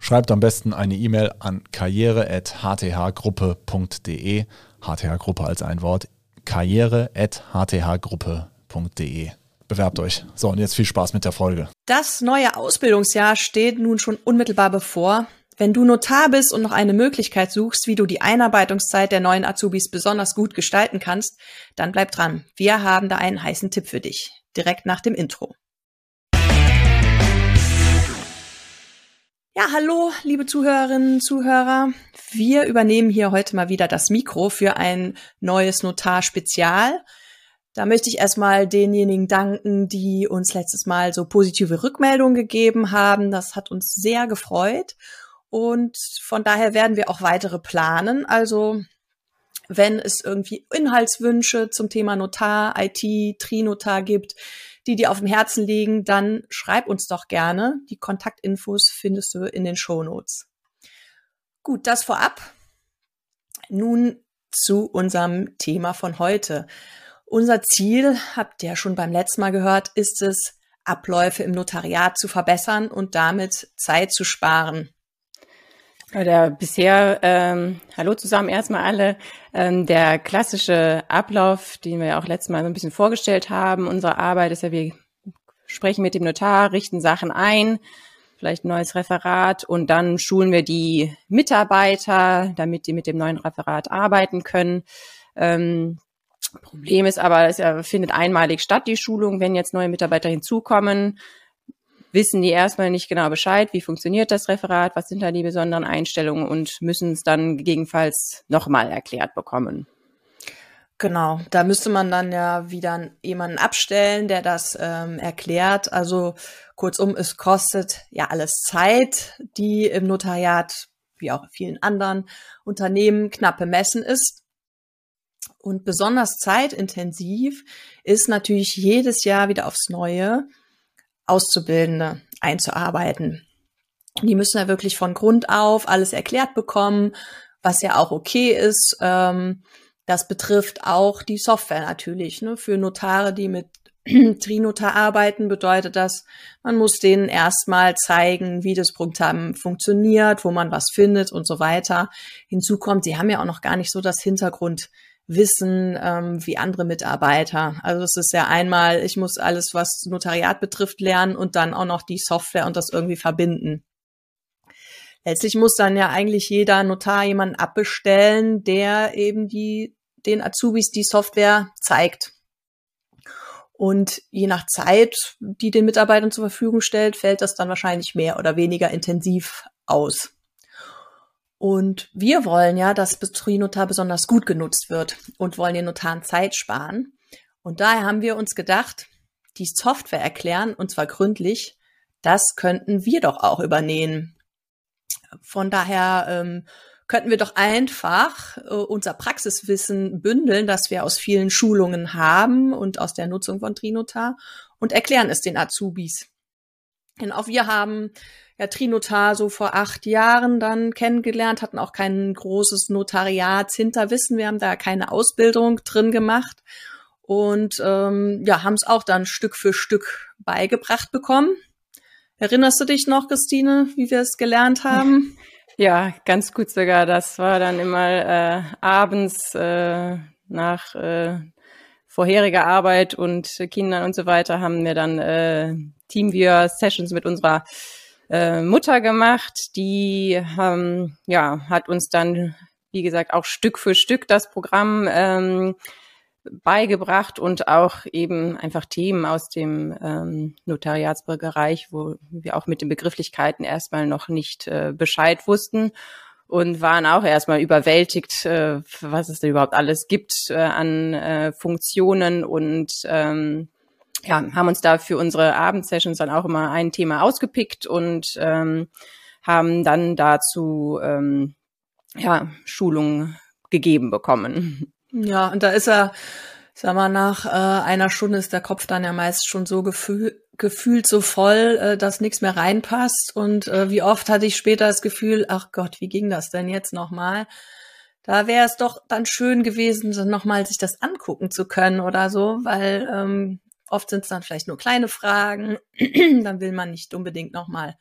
Schreibt am besten eine E-Mail an karriere.hthgruppe.de. HTH-Gruppe als ein Wort. karriere.hthgruppe.de. Bewerbt euch. So, und jetzt viel Spaß mit der Folge. Das neue Ausbildungsjahr steht nun schon unmittelbar bevor. Wenn du Notar bist und noch eine Möglichkeit suchst, wie du die Einarbeitungszeit der neuen Azubis besonders gut gestalten kannst, dann bleib dran. Wir haben da einen heißen Tipp für dich. Direkt nach dem Intro. Ja, hallo, liebe Zuhörerinnen, Zuhörer. Wir übernehmen hier heute mal wieder das Mikro für ein neues Notar-Spezial. Da möchte ich erstmal denjenigen danken, die uns letztes Mal so positive Rückmeldungen gegeben haben. Das hat uns sehr gefreut. Und von daher werden wir auch weitere planen. Also wenn es irgendwie Inhaltswünsche zum Thema Notar, IT, Trinotar gibt, die dir auf dem Herzen liegen, dann schreib uns doch gerne. Die Kontaktinfos findest du in den Shownotes. Gut, das vorab. Nun zu unserem Thema von heute. Unser Ziel, habt ihr ja schon beim letzten Mal gehört, ist es, Abläufe im Notariat zu verbessern und damit Zeit zu sparen. Der bisher, ähm, hallo zusammen erstmal alle, ähm, der klassische Ablauf, den wir ja auch letztes Mal so ein bisschen vorgestellt haben, unsere Arbeit ist ja, wir sprechen mit dem Notar, richten Sachen ein, vielleicht ein neues Referat und dann schulen wir die Mitarbeiter, damit die mit dem neuen Referat arbeiten können. Ähm, Problem ist aber, es findet einmalig statt, die Schulung. Wenn jetzt neue Mitarbeiter hinzukommen, wissen die erstmal nicht genau Bescheid, wie funktioniert das Referat, was sind da die besonderen Einstellungen und müssen es dann gegebenenfalls nochmal erklärt bekommen. Genau, da müsste man dann ja wieder jemanden abstellen, der das ähm, erklärt. Also kurzum, es kostet ja alles Zeit, die im Notariat, wie auch vielen anderen Unternehmen, knapp bemessen ist. Und besonders zeitintensiv ist natürlich jedes Jahr wieder aufs Neue Auszubildende einzuarbeiten. Die müssen ja wirklich von Grund auf alles erklärt bekommen, was ja auch okay ist. Ähm, das betrifft auch die Software natürlich. Ne? Für Notare, die mit Trinotar arbeiten, bedeutet das, man muss denen erstmal zeigen, wie das Programm funktioniert, wo man was findet und so weiter. Hinzu kommt, sie haben ja auch noch gar nicht so das Hintergrund Wissen ähm, wie andere Mitarbeiter. Also es ist ja einmal, ich muss alles, was Notariat betrifft, lernen und dann auch noch die Software und das irgendwie verbinden. Letztlich muss dann ja eigentlich jeder Notar jemanden abbestellen, der eben die, den Azubis die Software zeigt. Und je nach Zeit, die den Mitarbeitern zur Verfügung stellt, fällt das dann wahrscheinlich mehr oder weniger intensiv aus. Und wir wollen ja, dass Betriebnotar besonders gut genutzt wird und wollen den Notaren Zeit sparen. Und daher haben wir uns gedacht, die Software erklären, und zwar gründlich, das könnten wir doch auch übernehmen. Von daher ähm, könnten wir doch einfach äh, unser Praxiswissen bündeln, das wir aus vielen Schulungen haben und aus der Nutzung von Trinotar und erklären es den Azubis. Denn auch wir haben ja Trinotar so vor acht Jahren dann kennengelernt, hatten auch kein großes Notariatshinterwissen. Wir haben da keine Ausbildung drin gemacht und ähm, ja, haben es auch dann Stück für Stück beigebracht bekommen. Erinnerst du dich noch, Christine, wie wir es gelernt haben? Ja, ganz gut sogar. Das war dann immer äh, abends äh, nach äh, vorheriger Arbeit und Kindern und so weiter haben wir dann äh, Teamviewer-Sessions mit unserer äh, Mutter gemacht. Die ähm, ja, hat uns dann, wie gesagt, auch Stück für Stück das Programm ähm, beigebracht und auch eben einfach Themen aus dem ähm, Notariatsbereich, wo wir auch mit den Begrifflichkeiten erstmal noch nicht äh, Bescheid wussten und waren auch erstmal überwältigt, äh, was es da überhaupt alles gibt äh, an äh, Funktionen und ähm, ja, haben uns da für unsere Abendsessions dann auch immer ein Thema ausgepickt und ähm, haben dann dazu ähm, ja, Schulung gegeben bekommen. Ja, und da ist er, sag mal, nach äh, einer Stunde ist der Kopf dann ja meist schon so gefühl, gefühlt so voll, äh, dass nichts mehr reinpasst. Und äh, wie oft hatte ich später das Gefühl, ach Gott, wie ging das denn jetzt nochmal? Da wäre es doch dann schön gewesen, nochmal sich das angucken zu können oder so, weil ähm, oft sind es dann vielleicht nur kleine Fragen, dann will man nicht unbedingt nochmal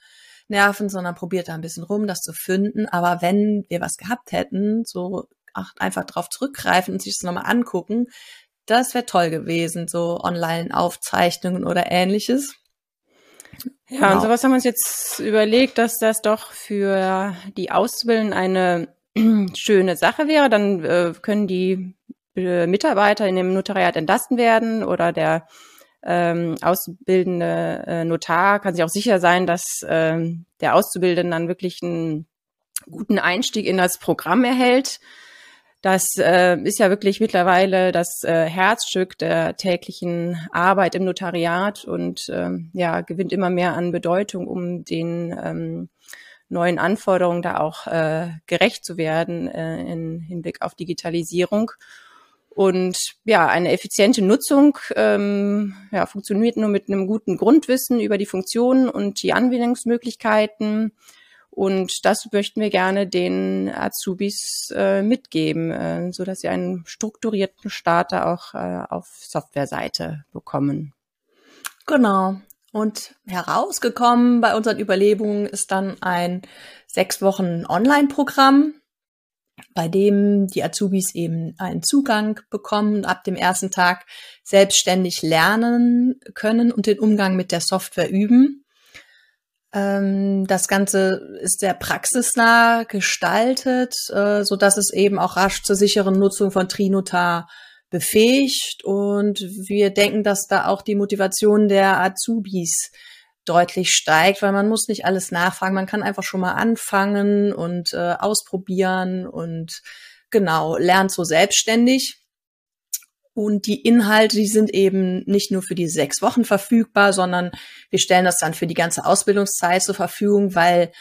nerven, sondern probiert da ein bisschen rum, das zu finden. Aber wenn wir was gehabt hätten, so ach, einfach drauf zurückgreifen und sich das nochmal angucken, das wäre toll gewesen, so Online-Aufzeichnungen oder ähnliches. Ja, genau. und sowas haben wir uns jetzt überlegt, dass das doch für die Auszubildenden eine schöne Sache wäre. Dann äh, können die äh, Mitarbeiter in dem Notariat entlasten werden oder der ähm, auszubildende äh, Notar kann sich auch sicher sein, dass ähm, der Auszubildende dann wirklich einen guten Einstieg in das Programm erhält. Das äh, ist ja wirklich mittlerweile das äh, Herzstück der täglichen Arbeit im Notariat und ähm, ja gewinnt immer mehr an Bedeutung, um den ähm, neuen Anforderungen da auch äh, gerecht zu werden äh, in Hinblick auf Digitalisierung. Und ja, eine effiziente Nutzung ähm, ja, funktioniert nur mit einem guten Grundwissen über die Funktionen und die Anwendungsmöglichkeiten. Und das möchten wir gerne den Azubis äh, mitgeben, äh, so dass sie einen strukturierten Starter auch äh, auf Softwareseite bekommen. Genau. Und herausgekommen bei unseren Überlegungen ist dann ein sechs Wochen Online-Programm, bei dem die Azubis eben einen Zugang bekommen ab dem ersten Tag selbstständig lernen können und den Umgang mit der Software üben. Ähm, das Ganze ist sehr praxisnah gestaltet, äh, so dass es eben auch rasch zur sicheren Nutzung von Trinotar befähigt und wir denken, dass da auch die Motivation der Azubis deutlich steigt, weil man muss nicht alles nachfragen, man kann einfach schon mal anfangen und äh, ausprobieren und genau, lernt so selbstständig. Und die Inhalte, die sind eben nicht nur für die sechs Wochen verfügbar, sondern wir stellen das dann für die ganze Ausbildungszeit zur Verfügung, weil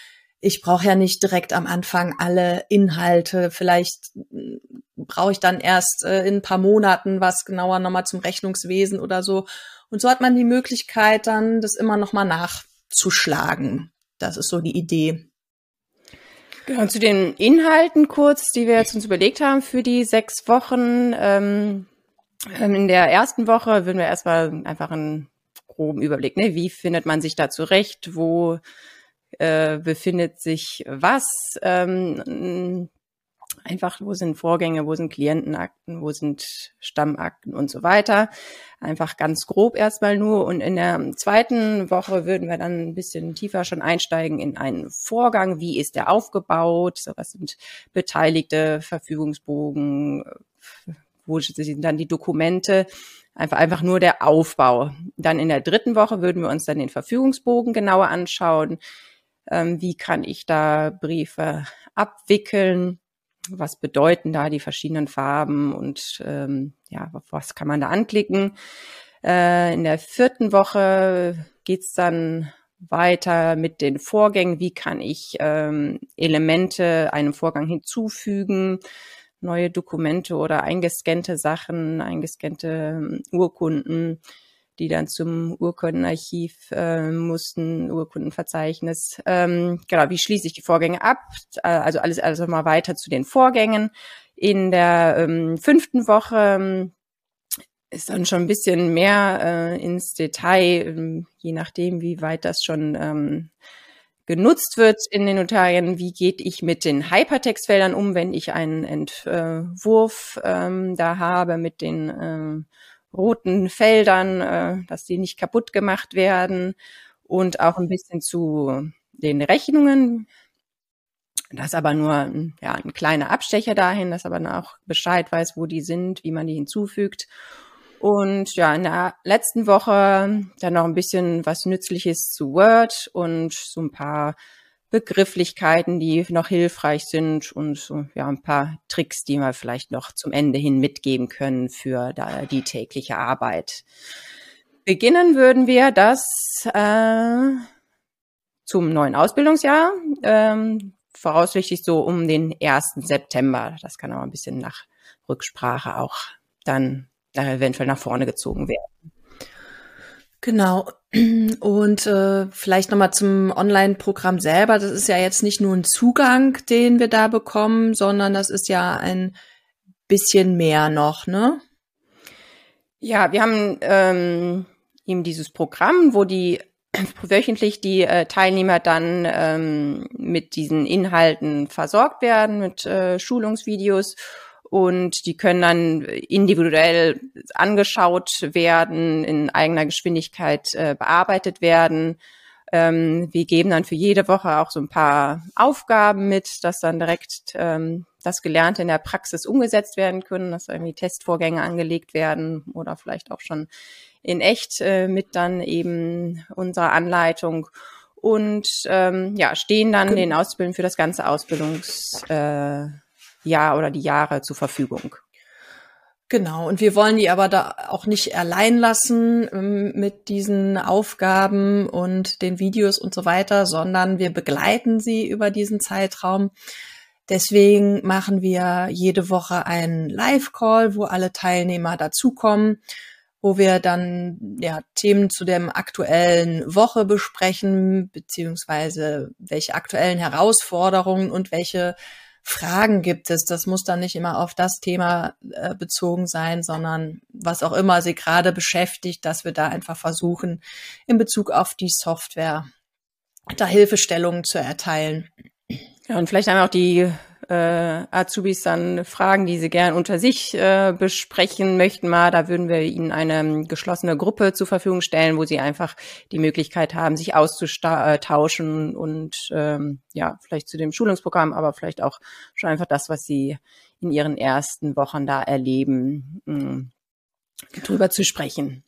ich brauche ja nicht direkt am Anfang alle Inhalte. Vielleicht hm, brauche ich dann erst äh, in ein paar Monaten was genauer nochmal zum Rechnungswesen oder so. Und so hat man die Möglichkeit, dann das immer nochmal nachzuschlagen. Das ist so die Idee. Genau, zu den Inhalten kurz, die wir jetzt uns überlegt haben für die sechs Wochen. Ähm, in der ersten Woche würden wir erstmal einfach einen groben Überblick, ne? wie findet man sich da zurecht, wo äh, befindet sich was, ähm, einfach, wo sind Vorgänge, wo sind Klientenakten, wo sind Stammakten und so weiter. Einfach ganz grob erstmal nur. Und in der zweiten Woche würden wir dann ein bisschen tiefer schon einsteigen in einen Vorgang. Wie ist der aufgebaut? So, was sind beteiligte Verfügungsbogen? Wo sind dann die Dokumente? Einfach, einfach nur der Aufbau. Dann in der dritten Woche würden wir uns dann den Verfügungsbogen genauer anschauen ähm, wie kann ich da Briefe abwickeln, was bedeuten da die verschiedenen Farben und ähm, ja, was kann man da anklicken. Äh, in der vierten Woche geht's dann weiter mit den Vorgängen. Wie kann ich ähm, Elemente einem Vorgang hinzufügen? Neue Dokumente oder eingescannte Sachen, eingescannte ähm, Urkunden die dann zum Urkundenarchiv äh, mussten, Urkundenverzeichnis. Ähm, genau, wie schließe ich die Vorgänge ab? Äh, also alles also mal weiter zu den Vorgängen. In der ähm, fünften Woche ähm, ist dann schon ein bisschen mehr äh, ins Detail, ähm, je nachdem, wie weit das schon ähm, genutzt wird in den Notarien. Wie geht ich mit den Hypertextfeldern um, wenn ich einen Entwurf ähm, da habe mit den ähm, roten Feldern, äh, dass die nicht kaputt gemacht werden und auch ein bisschen zu den Rechnungen. Das aber nur ja, ein kleiner Abstecher dahin, dass aber auch Bescheid weiß, wo die sind, wie man die hinzufügt. Und ja, in der letzten Woche dann noch ein bisschen was Nützliches zu Word und so ein paar Begrifflichkeiten, die noch hilfreich sind und so, ja, ein paar Tricks, die wir vielleicht noch zum Ende hin mitgeben können für da, die tägliche Arbeit. Beginnen würden wir das äh, zum neuen Ausbildungsjahr. Ähm, voraussichtlich so um den 1. September. Das kann aber ein bisschen nach Rücksprache auch dann äh, eventuell nach vorne gezogen werden. Genau. Und äh, vielleicht nochmal zum Online-Programm selber. Das ist ja jetzt nicht nur ein Zugang, den wir da bekommen, sondern das ist ja ein bisschen mehr noch, ne? Ja, wir haben ähm, eben dieses Programm, wo die wöchentlich die äh, Teilnehmer dann ähm, mit diesen Inhalten versorgt werden, mit äh, Schulungsvideos und die können dann individuell angeschaut werden, in eigener Geschwindigkeit äh, bearbeitet werden. Ähm, wir geben dann für jede Woche auch so ein paar Aufgaben mit, dass dann direkt ähm, das Gelernte in der Praxis umgesetzt werden können, dass irgendwie Testvorgänge angelegt werden oder vielleicht auch schon in echt äh, mit dann eben unserer Anleitung und ähm, ja stehen dann den Ausbildern für das ganze Ausbildungsjahr äh, oder die Jahre zur Verfügung. Genau, und wir wollen die aber da auch nicht allein lassen ähm, mit diesen Aufgaben und den Videos und so weiter, sondern wir begleiten sie über diesen Zeitraum. Deswegen machen wir jede Woche einen Live-Call, wo alle Teilnehmer dazukommen, wo wir dann ja, Themen zu der aktuellen Woche besprechen, beziehungsweise welche aktuellen Herausforderungen und welche Fragen gibt es. Das muss dann nicht immer auf das Thema äh, bezogen sein, sondern was auch immer Sie gerade beschäftigt, dass wir da einfach versuchen, in Bezug auf die Software da Hilfestellungen zu erteilen. Ja, und vielleicht haben auch die äh, Azubis dann Fragen, die sie gern unter sich äh, besprechen möchten mal. Da würden wir ihnen eine geschlossene Gruppe zur Verfügung stellen, wo sie einfach die Möglichkeit haben, sich auszutauschen und ähm, ja, vielleicht zu dem Schulungsprogramm, aber vielleicht auch schon einfach das, was sie in ihren ersten Wochen da erleben, mh, mm, drüber zu sprechen.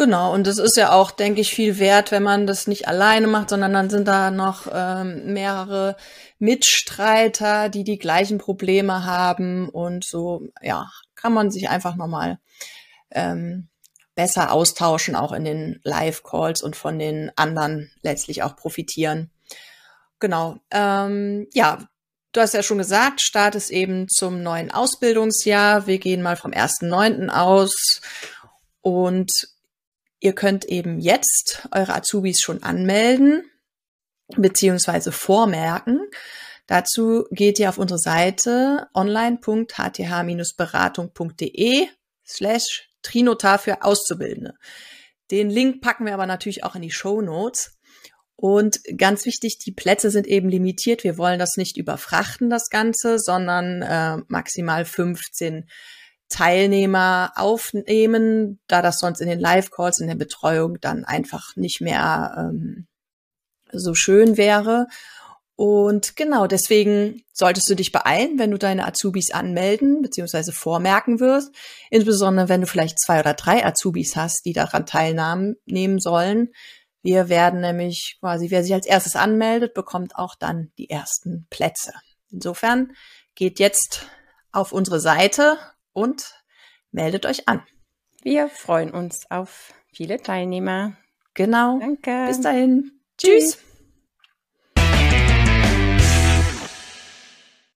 Genau, und das ist ja auch, denke ich, viel wert, wenn man das nicht alleine macht, sondern dann sind da noch ähm, mehrere Mitstreiter, die die gleichen Probleme haben und so, ja, kann man sich einfach nochmal ähm, besser austauschen, auch in den Live-Calls und von den anderen letztlich auch profitieren. Genau, ähm, ja, Du hast ja schon gesagt, Start ist eben zum neuen Ausbildungsjahr. Wir gehen mal vom 1.9. aus und Ihr könnt eben jetzt eure Azubis schon anmelden beziehungsweise vormerken. Dazu geht ihr auf unsere Seite online.hth-beratung.de slash Trinotar für Auszubildende. Den Link packen wir aber natürlich auch in die Show Notes. Und ganz wichtig, die Plätze sind eben limitiert. Wir wollen das nicht überfrachten, das Ganze, sondern äh, maximal 15 Teilnehmer aufnehmen, da das sonst in den Live-Calls, in der Betreuung dann einfach nicht mehr ähm, so schön wäre. Und genau, deswegen solltest du dich beeilen, wenn du deine Azubis anmelden bzw. vormerken wirst. Insbesondere, wenn du vielleicht zwei oder drei Azubis hast, die daran teilnehmen sollen. Wir werden nämlich quasi, wer sich als erstes anmeldet, bekommt auch dann die ersten Plätze. Insofern geht jetzt auf unsere Seite und meldet euch an. Wir freuen uns auf viele Teilnehmer. Genau. Danke. Bis dahin. Tschüss. Tschüss.